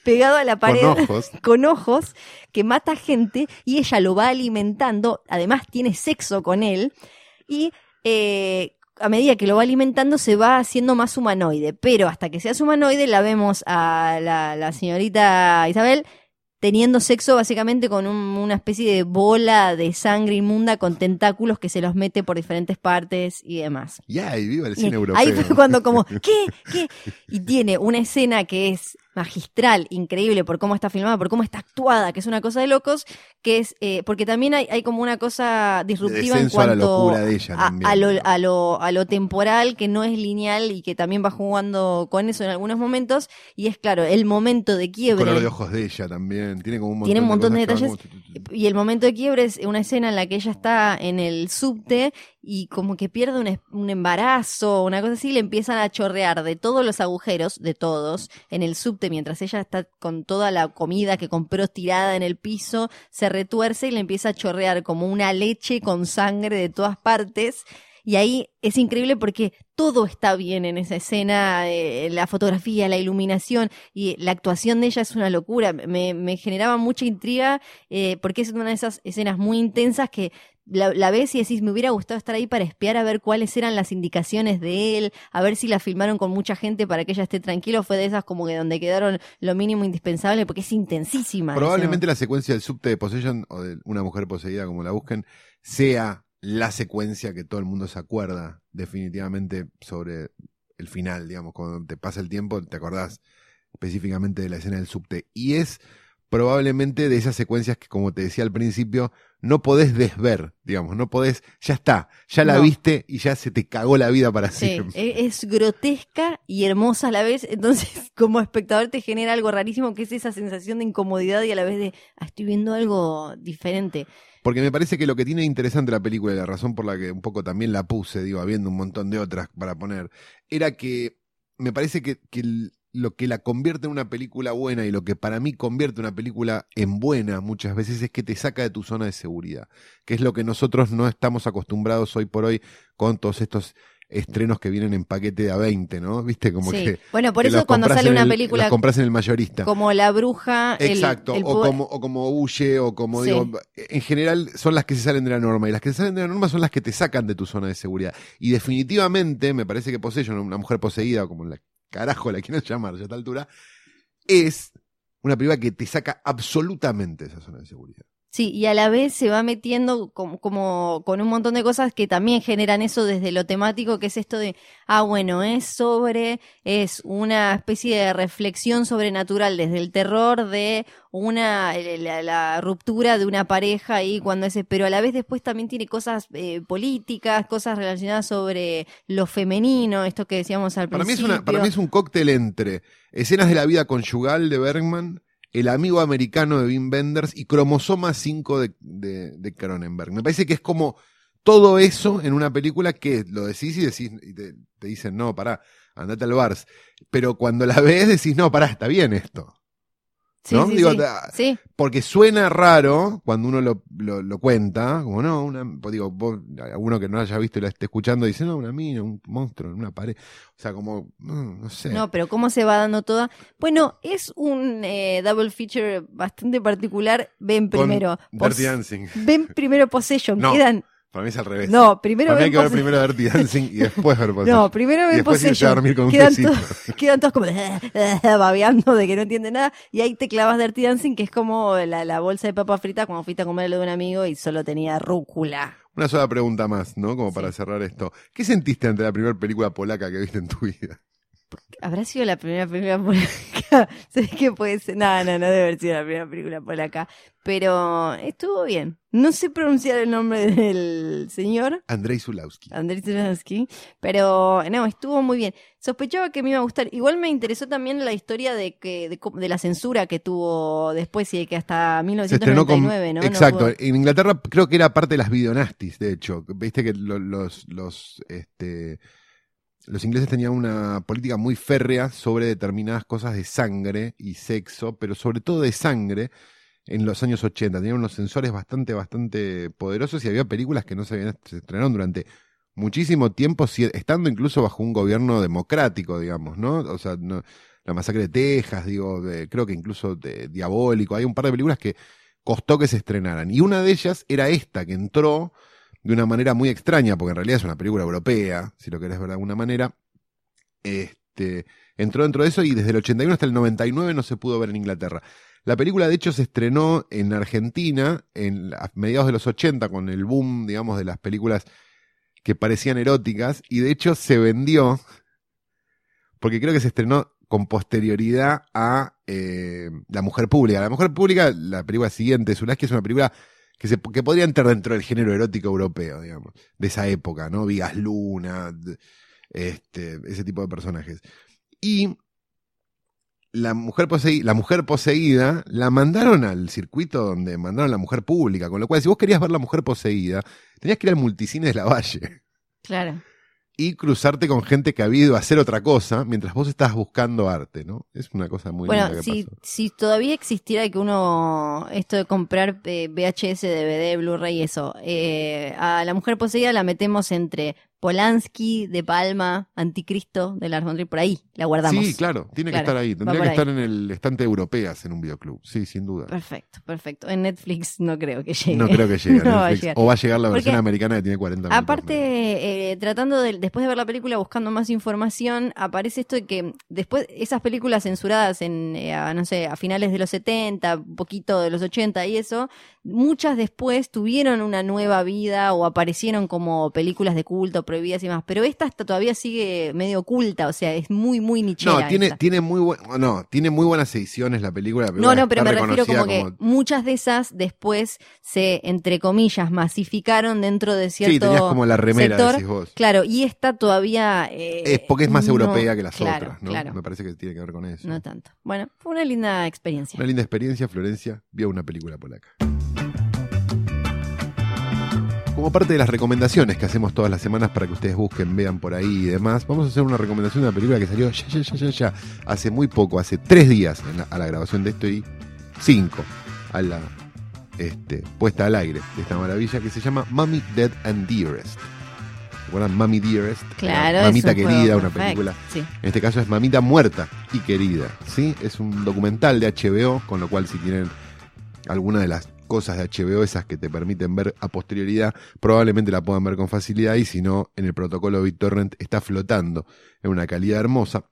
pegado a la pared
Con ojos. *laughs*
con ojos que mata gente y ella lo va alimentando, además tiene sexo con él y eh, a medida que lo va alimentando se va haciendo más humanoide, pero hasta que sea humanoide la vemos a la, la señorita Isabel teniendo sexo básicamente con un- una especie de bola de sangre inmunda con tentáculos que se los mete por diferentes partes y demás.
Ya, y viva el
Y
cine europeo.
Ahí fue cuando como, *laughs* ¿qué? ¿Qué? Y tiene una escena que es magistral, increíble por cómo está filmada, por cómo está actuada, que es una cosa de locos, que es, eh, porque también hay, hay como una cosa disruptiva en
a la
cuanto
locura de ella
a,
también,
a lo,
¿no?
a, lo, a lo temporal, que no es lineal y que también va jugando con eso en algunos momentos, y es claro, el momento de
El
quiebre.
color de ojos de ella también. Tiene como un montón
Tiene un montón de detalles.
como-
Y el momento de quiebre es una escena en la que ella está en el subte y como que pierde un, embarazo, una cosa así, le empiezan a chorrear de todos los agujeros, de todos, en el subte, mientras ella está con toda la comida que compró tirada en el piso, se retuerce y le empieza a chorrear como una leche con sangre de todas partes. Y ahí es increíble porque todo está bien en esa escena, eh, la fotografía, la iluminación y la actuación de ella es una locura. Me, me generaba mucha intriga eh, porque es una de esas escenas muy intensas que la, la ves y decís, me hubiera gustado estar ahí para espiar a ver cuáles eran las indicaciones de él, a ver si la filmaron con mucha gente para que ella esté tranquila o fue de esas como que donde quedaron lo mínimo indispensable porque es intensísima.
Probablemente la secuencia del subte de Possession o de una mujer poseída, como la busquen, sea la secuencia que todo el mundo se acuerda definitivamente sobre el final, digamos, cuando te pasa el tiempo, te acordás específicamente de la escena del subte. Y es probablemente de esas secuencias que, como te decía al principio, no podés desver, digamos, no podés, ya está, ya la
No.
viste y ya se te cagó la vida para
Sí,
siempre.
e- es grotesca y hermosa a la vez, entonces *laughs* como espectador te genera algo rarísimo que es esa sensación de incomodidad y a la vez de, "Ah, estoy viendo algo diferente.
Porque me parece que lo que tiene interesante la película y la razón por la que un poco también la puse, digo, habiendo un montón de otras para poner, era que me parece que, que el- lo que la convierte en una película buena y lo que para mí convierte una película en buena muchas veces es que te saca de tu zona de seguridad, que es lo que nosotros no estamos acostumbrados hoy por hoy con todos estos estrenos que vienen en paquete de a 20, ¿no? ¿Viste? Como
Sí.
que...
Bueno, por
que
eso cuando sale una
el-
película
los compras en el mayorista.
como La Bruja,
Exacto,
el
o, como, o como huye, o como
Sí.
digo, en general son las que se salen de la norma, y las que se salen de la norma son las que te sacan de tu zona de seguridad. Y definitivamente, me parece que Possession, una mujer poseída, como la carajo la quieras llamar ya a esta altura, es una película que te saca absolutamente esa zona de seguridad.
Sí, y a la vez se va metiendo como, como con un montón de cosas que también generan eso desde lo temático, que es esto de, ah, bueno, es sobre, es una especie de reflexión sobrenatural desde el terror de una, eh, la, la ruptura de una pareja y cuando ese, pero a la vez después también tiene cosas eh, políticas, cosas relacionadas sobre lo femenino, esto que decíamos al
Para mí, es
principio.
una, para mí es un cóctel entre escenas de la vida conyugal de Bergman, El amigo americano de Wim Wenders y Cromosoma 5 de, de, Cronenberg. Me parece que es como todo eso en una película que lo decís y decís y te, te dicen, no, pará, andate al Bars. Pero cuando la ves decís, no, pará, está bien esto. ¿No?
sí,
Digo,
sí.
ta-
Sí.
Porque suena raro cuando uno lo, lo, lo cuenta, como no, una, pues digo, vos, alguno que no haya visto y la esté escuchando dice, no, una mina, un monstruo en una pared. O sea, como, mm, no sé.
No, pero cómo se va dando toda. Bueno, es un eh, double feature bastante particular. Ven primero.
Dirty Dancing.
Ven primero Possession.
No,
Quedan.
Para mí es al revés.
No, primero
Para mí hay que ver
Possession.
primero Dirty Dancing y después ver Possession. *laughs*
No, primero
después irse a
Possession.
dormir con un
Quedan,
tecito.
todos- *laughs* quedan todos como *laughs* babeando de que no entienden nada. Y ahí te clavas Dirty Dancing, que es como la, la bolsa de papa frita cuando fuiste a comerlo de un amigo y solo tenía rúcula.
Una sola pregunta más, ¿no? Como para cerrar esto. ¿Qué sentiste ante la primera película polaca que viste en tu vida?
¿Habrá sido la primera película polaca. *laughs* sé que puede ser. No, no, no debe haber sido la primera película polaca. Pero estuvo bien. No sé pronunciar el nombre del señor.
Andrei Zulawski.
Andrei Zulawski. Pero no, estuvo muy bien. Sospechaba que me iba a gustar. Igual me interesó también la historia de que de, de la censura que tuvo después y de que hasta 1999, ¿no?
Exacto. en Inglaterra creo que era parte de las videonastis, de hecho. Viste que los, los, este, los ingleses tenían una política muy férrea sobre determinadas cosas de sangre y sexo, pero sobre todo de sangre en los años 80. Tenían unos sensores bastante, bastante poderosos y había películas que no se, estrenaron durante muchísimo tiempo, estando incluso bajo un gobierno democrático, digamos, ¿no? O sea, la masacre de Texas, digo, creo que incluso de, Diabólico. Hay un par de películas que costó que se estrenaran. Y una de ellas era esta, que entró de una manera muy extraña, porque en realidad es una película europea, si lo querés ver de alguna manera. Este, entró dentro de eso y desde el 81 hasta el 99 no se pudo ver en Inglaterra. La película, de hecho, se estrenó en Argentina en, a mediados de los 80 con el boom, digamos, de las películas que parecían eróticas y de hecho se vendió, porque creo que se estrenó con posterioridad a eh, La Mujer Pública. La Mujer Pública, la película siguiente, que es una película que, se, que podría entrar dentro del género erótico europeo, digamos, de esa época, ¿no? Vigas Luna, este, ese tipo de personajes. Y la mujer, poseída, la mujer poseída la mandaron al circuito donde mandaron la mujer pública, con lo cual si vos querías ver la mujer poseída, tenías que ir al multicine de la Valle.
Claro.
Y cruzarte con gente que ha ido a hacer otra cosa mientras vos estás buscando arte, ¿no? Es una cosa muy
bueno,
linda que
si,
pasó.
si todavía existiera que uno, esto de comprar eh, VHS, DVD, Blu-ray, eso, eh, a la mujer poseída la metemos entre Polanski, De Palma, Anticristo de Lars von Trier, por ahí la guardamos.
Sí, claro, tiene que estar ahí. Tendría que estar en el estante europeas en un videoclub. Sí, sin duda.
Perfecto, perfecto. En Netflix no creo que llegue.
No creo que llegue. *laughs* O va a llegar la versión americana que tiene 40 minutos.
Aparte, eh, tratando de, después de ver la película, buscando más información, aparece esto de que después esas películas censuradas en, eh, no sé, a finales de los 70, un poquito de los 80 y eso, muchas después tuvieron una nueva vida o aparecieron como películas de culto prohibidas y más, pero esta todavía sigue medio oculta, o sea, es muy, muy nichera.
No, tiene, tiene muy no, tiene muy buenas ediciones la película.
no, no, pero me refiero como, que muchas de esas después se, entre comillas, masificaron dentro de cierto
Sí, tenías como la remera, decís vos.
Claro, y esta todavía... Eh,
es porque es más europea que las otras, ¿no? Me parece que tiene que ver con eso.
No tanto. Bueno, fue una linda experiencia.
Una linda experiencia, Florencia vio una película polaca. Como parte de las recomendaciones que hacemos todas las semanas para que ustedes busquen, vean por ahí y demás, vamos a hacer una recomendación de una película que salió ya, ya, ya, ya, ya hace muy poco, hace tres días a la grabación de esto y cinco a la este, puesta al aire de esta maravilla que se llama Mommy Dead and Dearest. ¿Recuerdan Mommy Dearest?
Claro,
Mamita querida, una película. En este caso es Mamita muerta y querida. ¿sí? Es un documental de HBO, con lo cual si tienen alguna de las cosas de HBO, esas que te permiten ver a posterioridad, probablemente la puedan ver con facilidad y si no, en el protocolo BitTorrent está flotando en una calidad hermosa.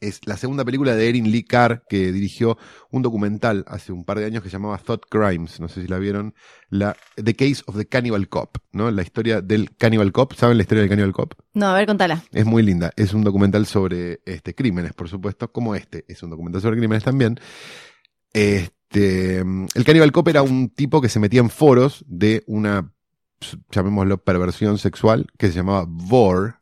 Es la segunda película de Erin Lee Carr, que dirigió un documental hace un par de años que se llamaba Thought Crimes, no sé si la vieron, la The Case of the Cannibal Cop, ¿no? La historia del Cannibal Cop, ¿saben la historia del Cannibal Cop?
No, a ver, contala.
Es muy linda, es un documental sobre este, crímenes, por supuesto, como este, es un documental sobre crímenes también. Este, este, el Cannibal Cop era un tipo que se metía en foros de una, llamémoslo, perversión sexual que se llamaba Vor.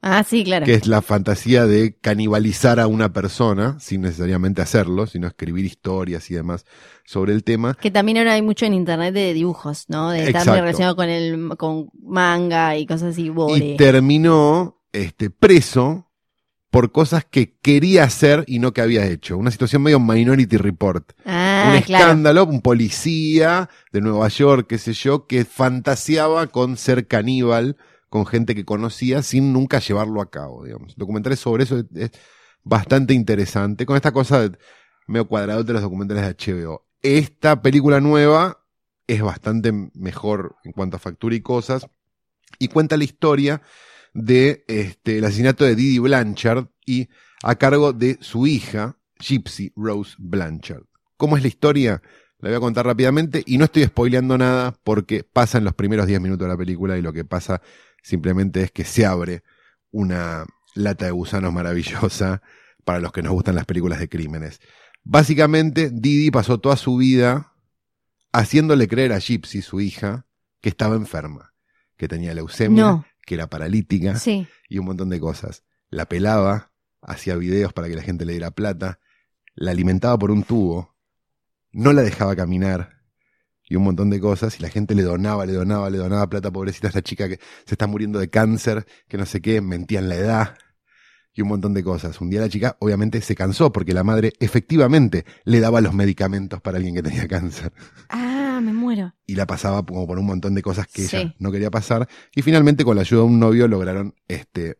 Ah, sí, claro.
Que es la fantasía de canibalizar a una persona, sin necesariamente hacerlo, sino escribir historias y demás sobre el tema.
Que también ahora hay mucho en internet de dibujos, ¿no? De estar relacionado con el, con manga y cosas así.
Y terminó, este, preso por cosas que quería hacer y no que había hecho. Una situación medio Minority Report.
Ah,
un escándalo, un policía de Nueva York, qué sé yo, que fantaseaba con ser caníbal con gente que conocía sin nunca llevarlo a cabo, digamos. Documentales sobre eso es, bastante interesante. Con esta cosa medio cuadrado de los documentales de HBO. Esta película nueva es bastante mejor en cuanto a factura y cosas. Y cuenta la historia de este, el asesinato de Didi Blanchard y a cargo de su hija, Gypsy Rose Blanchard. ¿Cómo es la historia? La voy a contar rápidamente y no estoy spoileando nada porque pasa en los primeros 10 minutos de la película y lo que pasa simplemente es que se abre una lata de gusanos maravillosa para los que nos gustan las películas de crímenes. Básicamente, Didi pasó toda su vida haciéndole creer a Gypsy, su hija, que estaba enferma, que tenía leucemia. Que era paralítica
Sí.
y un montón de cosas. La pelaba, hacía videos para que la gente le diera plata, la alimentaba por un tubo, no la dejaba caminar y un montón de cosas y la gente le donaba, le donaba, le donaba plata, pobrecita esta chica que se está muriendo de cáncer, que no sé qué, mentían la edad y un montón de cosas. Un día la chica obviamente se cansó porque la madre efectivamente le daba los medicamentos para alguien que tenía cáncer
Ah, me muero.
y la pasaba como por un montón de cosas que
Sí.
ella no quería pasar y finalmente con la ayuda de un novio lograron este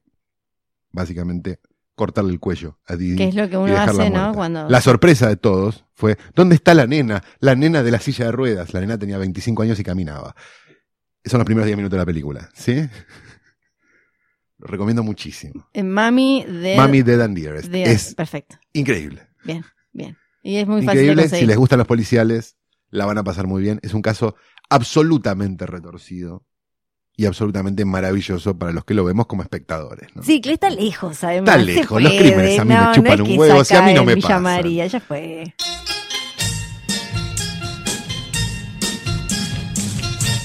básicamente cortarle el cuello a Didi
Que es lo que uno hace, ¿no? Cuando.
La sorpresa de todos fue ¿dónde está la nena? La nena de la silla de ruedas. La nena tenía 25 años y caminaba. Son los primeros 10 minutos de la película, ¿sí? Lo recomiendo muchísimo.
Eh, Mami de.
Mami Dead and Dearest.
de-
Es
Perfecto.
increíble.
Bien, bien. Y es muy fácil de
Increíble. Si les gustan los policiales, la van a pasar muy bien. Es un caso absolutamente retorcido y absolutamente maravilloso para los que lo vemos como espectadores. ¿no?
Sí, que está lejos, además.
Está lejos, los crímenes a mí me
no, no
chupan un huevo, si a mí no me pasan.
María, ya fue.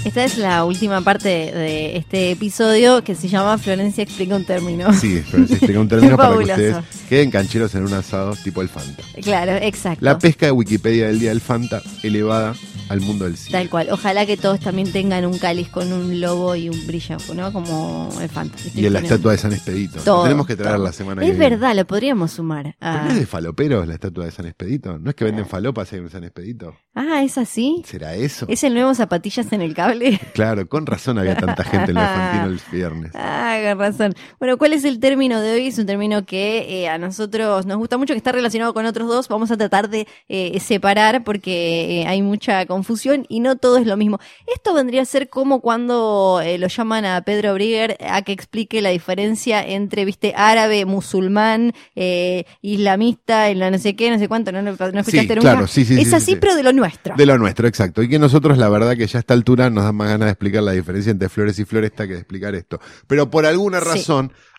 Esta es la última parte de este episodio que se llama Florencia explica un término.
Sí, si explica un término *laughs* para que ustedes queden cancheros en un asado tipo el Fanta.
Claro, exacto.
La pesca de Wikipedia del día del Fanta elevada al mundo del cine.
Tal cual. Ojalá que todos también tengan un cáliz con un lobo y un brillo, ¿no? Como el Fanta.
Y en la estatua de San Expedito.
Todo,
Tenemos que traer
todo.
la semana que
Es verdad, lo podríamos sumar.
¿Pero no es de faloperos la estatua de San Expedito? ¿No es que venden falopas y hay un San Expedito?
Ah, ¿es así?
¿Será eso?
¿Es el nuevo zapatillas en el cable? *laughs*
Claro, con razón había tanta gente en el Fantino el viernes. *laughs*
Ah, con razón. Bueno, ¿cuál es el término de hoy? Es un término que eh, a nosotros nos gusta mucho, que está relacionado con otros dos. Vamos a tratar de eh, separar porque eh, hay mucha confusión y no todo es lo mismo. Esto vendría a ser como cuando eh, lo llaman a Pedro Brigger a que explique la diferencia entre, viste, árabe, musulmán, eh, islamista, en la no sé qué, no sé cuánto, no, no, no escuchaste
Sí,
nunca.
claro, sí, sí,
Es
sí,
así,
sí, sí.
pero de lo nuestro.
De lo nuestro, exacto. Y que nosotros, la verdad, que ya a esta altura nos da más ganas de explicar la diferencia entre flores y floresta que de explicar esto. Pero por alguna
Sí.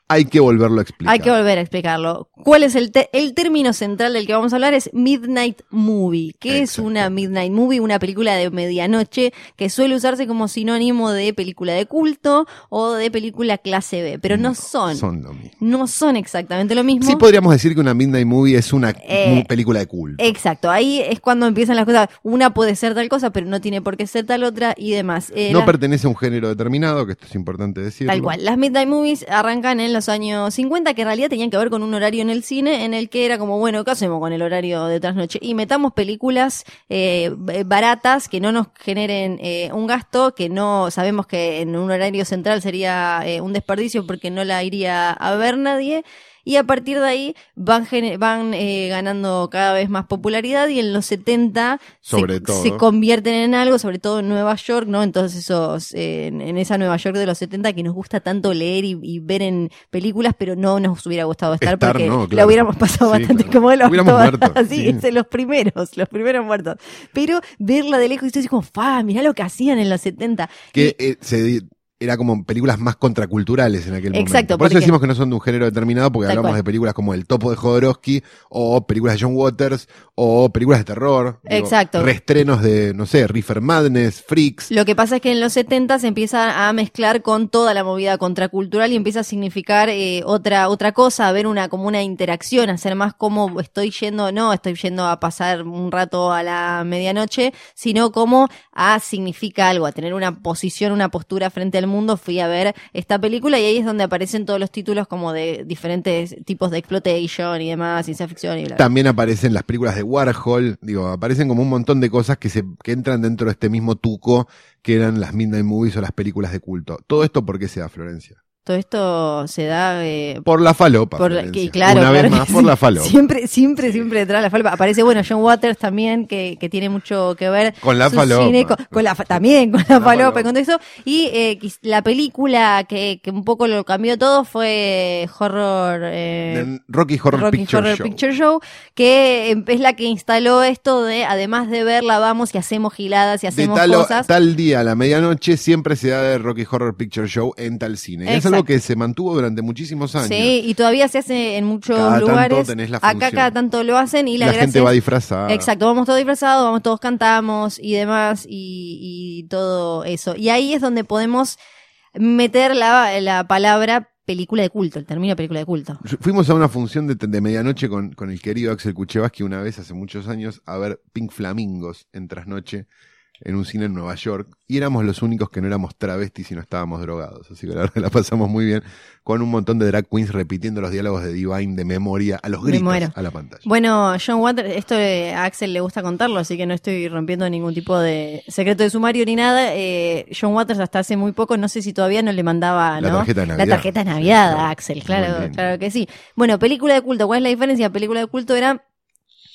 Hay que volverlo a explicar.
Hay que volver a explicarlo. ¿Cuál es el, te- el término central del que vamos a hablar? Es Midnight Movie. ¿Qué es una Midnight Movie? Una película de medianoche que suele usarse como sinónimo de película de culto o de película clase B, pero no, son.
Son lo mismo.
No son exactamente lo mismo.
Sí podríamos decir que una Midnight Movie es una
Eh,
película de culto.
Exacto, ahí es cuando empiezan las cosas. Una puede ser tal cosa, pero no tiene por qué ser tal otra y demás. Eh,
no
las-
pertenece a un género determinado, que esto es importante decirlo.
Tal cual. Las Midnight Movies arrancan en los años 50, que en realidad tenían que ver con un horario en el cine en el que era como, bueno, ¿qué hacemos con el horario de trasnoche? Y metamos películas eh, baratas que no nos generen eh, un gasto, que no sabemos que en un horario central sería eh, un desperdicio porque no la iría a ver nadie. Y a partir de ahí van, van eh, ganando cada vez más popularidad y en los 70
Sobre
se,
todo.
se convierten en algo, sobre todo en Nueva York, ¿no? Entonces esos, eh, en, en esa Nueva York de los 70 que nos gusta tanto leer y, y ver en películas, pero no nos hubiera gustado estar,
Estar,
porque
no,
la hubiéramos pasado
Sí,
bastante
claro.
como el orto.
Hubiéramos muerto, *laughs*
Así,
sí.
es, los primeros, los primeros muertos. Pero verla de lejos y tú dices como, fa, mirá lo que hacían en los 70.
que eh, se era como películas más contraculturales en aquel momento.
Exacto,
Por eso decimos que no son de un género determinado, porque hablamos
cual.
de películas como El Topo de Jodorowsky, o películas de John Waters, o películas de terror. Digo,
Exacto.
Reestrenos de, no sé, Reefer Madness, Freaks.
Lo que pasa es que en los 70 se empieza a mezclar con toda la movida contracultural y empieza a significar eh, otra otra cosa, a ver una como una interacción, a ser más como estoy yendo, no estoy yendo a pasar un rato a la medianoche, sino como a significa algo, a tener una posición, una postura frente al mundo. Fui a ver esta película y ahí es donde aparecen todos los títulos como de diferentes tipos de exploitation y demás, ciencia ficción y.
También aparecen las películas de Warhol, digo, aparecen como un montón de cosas que se que entran dentro de este mismo tuco que eran las Midnight Movies o las películas de culto. Todo esto por qué se da Florencia.
Todo esto se da eh,
Por la falopa.
Por la-
Florencia.
que, claro,
Una
claro
vez más,
sí.
por la *laughs* falopa.
Siempre, siempre, siempre detrás de la falopa. Aparece, bueno, John Waters también, que, que tiene mucho que ver.
Con la falopa.
cine, con, con la fa- también, con la
la
falopa
falopa.
y con todo eso. Y eh, la película que, que un poco lo cambió todo fue Horror... Eh,
Rocky Horror,
Rocky
Picture,
Horror
Show.
Picture Show, que eh, es la que instaló esto de, además de verla, vamos y hacemos giladas y
De
hacemos
tal,
cosas.
tal día a la medianoche siempre se da de Rocky Horror Picture Show en tal cine. Es algo que se mantuvo durante muchísimos años.
Sí, y todavía se hace en muchos
Cada tanto
lugares.
la
Acá cada tanto lo hacen y la,
la
gracia
gente
es-
va disfrazada.
Exacto, vamos todos disfrazados, vamos todos cantamos y demás y, y todo eso. Y ahí es donde podemos meter la, la palabra película de culto, el término película de culto.
Fuimos a una función de, de medianoche con, con el querido Axel Kuchevaski una vez hace muchos años a ver Pink Flamingos en trasnoche en un cine en Nueva York y éramos los únicos que no éramos travestis y no estábamos drogados. Así que la verdad la pasamos muy bien con un montón de drag queens repitiendo los diálogos de Divine de memoria a los gritos a la pantalla.
Bueno, John Waters, esto eh, a Axel le gusta contarlo, así que no estoy rompiendo ningún tipo de secreto de sumario ni nada. Eh, John Waters hasta hace muy poco, no sé si todavía no le mandaba
La
¿no?
tarjeta de
la
Navidad.
tarjeta de Navidad
Sí,
a Axel, claro, claro que sí. Bueno, película de culto, ¿cuál es la diferencia? Película de culto era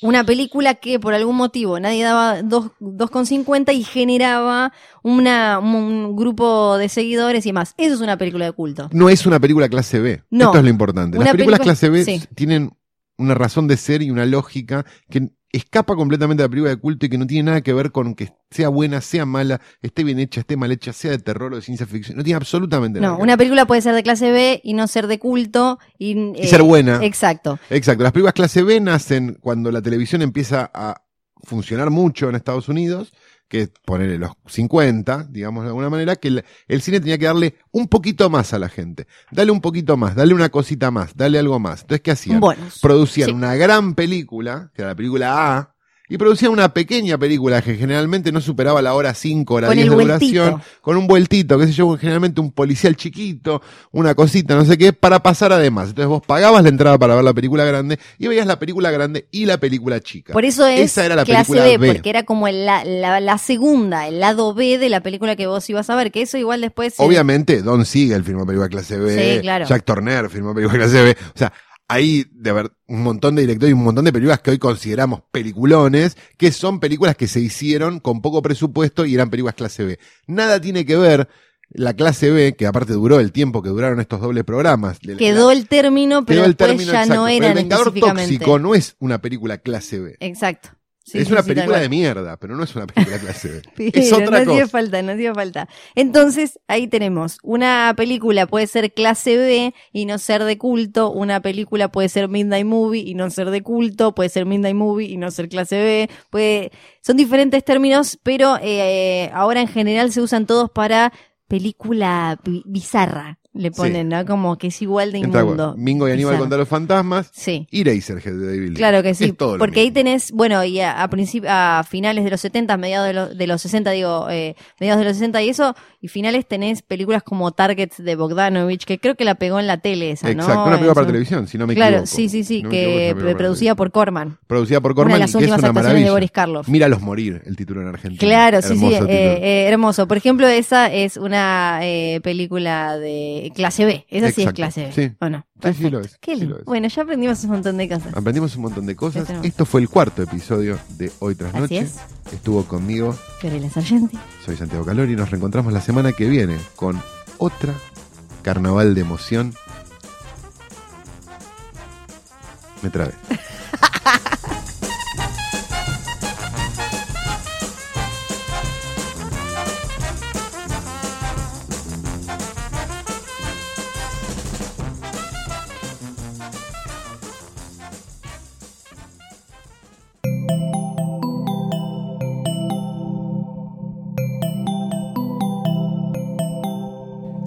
una película que por algún motivo nadie daba dos- 2,50 y generaba una, un grupo de seguidores y más. Eso es una película de culto.
No es una película clase B.
No.
Esto es lo importante. Las películas
película-
clase B
sí.
tienen una razón de ser y una lógica que escapa completamente de la película de culto y que no tiene nada que ver con que sea buena, sea mala, esté bien hecha, esté mal hecha, sea de terror o de ciencia ficción. No tiene absolutamente nada.
No,
que
una
ver.
película puede ser de clase B y no ser de culto. Y,
Y
eh,
ser buena.
Exacto.
Exacto. Las películas clase B nacen cuando la televisión empieza a funcionar mucho en Estados Unidos, que es ponerle los 50, digamos de alguna manera, que el, el cine tenía que darle un poquito más a la gente. Dale un poquito más, dale una cosita más, dale algo más. Entonces, ¿qué hacían?
Bonus.
Producían
Sí.
una gran película, que era la película A, y producían una pequeña película que generalmente no superaba la hora 5, hora
Con
10
el
de
vueltito.
duración, con un vueltito, qué sé yo, generalmente un policial chiquito, una cosita, no sé qué, para pasar además. Entonces vos pagabas la entrada para ver la película grande y veías la película grande y la película chica.
Por eso es
Esa era la
clase
película
B,
B.
porque era como la, la, la segunda, el lado B de la película que vos ibas a ver, que eso igual después...
Obviamente, Don Siegel firmó película clase B,
Sí, claro.
Jack Turner firmó película clase B. O sea, hay de ver un montón de directores y un montón de películas que hoy consideramos peliculones, que son películas que se hicieron con poco presupuesto y eran películas clase B. Nada tiene que ver la clase B, que aparte duró el tiempo que duraron estos dobles programas. la-
Quedó el término, pero
quedó el
después
término
ya
exacto.
no
Pero
eran
El Vengador. Tóxico no es una película clase B.
Exacto. Sí,
es una
sí,
película de mierda, pero no es una película clase B. *laughs* Es otra
no hacía
cosa.
falta, no hacía falta. Entonces, ahí tenemos, una película puede ser clase B y no ser de culto, una película puede ser Midnight Movie y no ser de culto, puede ser Midnight Movie y no ser clase B, puede, son diferentes términos, pero eh, ahora en general se usan todos para película bi- bizarra, le ponen, ¿no? Como que es igual de
Entra,
inmundo.
Mingo y Aníbal contra los fantasmas
Sí.
y Razorhead de David Lynch.
Claro que sí,
Es
porque ahí tenés, bueno, y a, a, a finales de los 70, mediados de, los- de los 60, digo, eh, mediados de los 60 y eso, y finales tenés películas como Targets de Bogdanovich, que creo que la pegó en la tele esa, ¿no?
Exacto, una película para televisión, si no me
Claro,
equivoco.
sí, sí, sí,
no es
que
una
producida por Corman.
Producida por
Una
Corman
de
y
las
es
últimas
una
actuaciones de. Boris Karloff.
Míralos morir, el título en Argentina.
Claro, sí, sí, eh, eh, hermoso. Por ejemplo, esa es una eh, película de clase B. Esa sí es
Exacto,
clase B.
sí.
¿O no?
Sí, sí lo
Perfecto.
es,
Qué
sí
lindo.
lo es.
Bueno, ya aprendimos un montón de cosas.
Aprendimos un montón de cosas.
tenemos.
Esto fue el cuarto episodio de Hoy tras
Así
Noche.
es.
Estuvo conmigo,
Fiorella Sargenti.
soy Santiago Calori y nos reencontramos la semana que viene con otra carnaval de emoción. Me trabé. *laughs*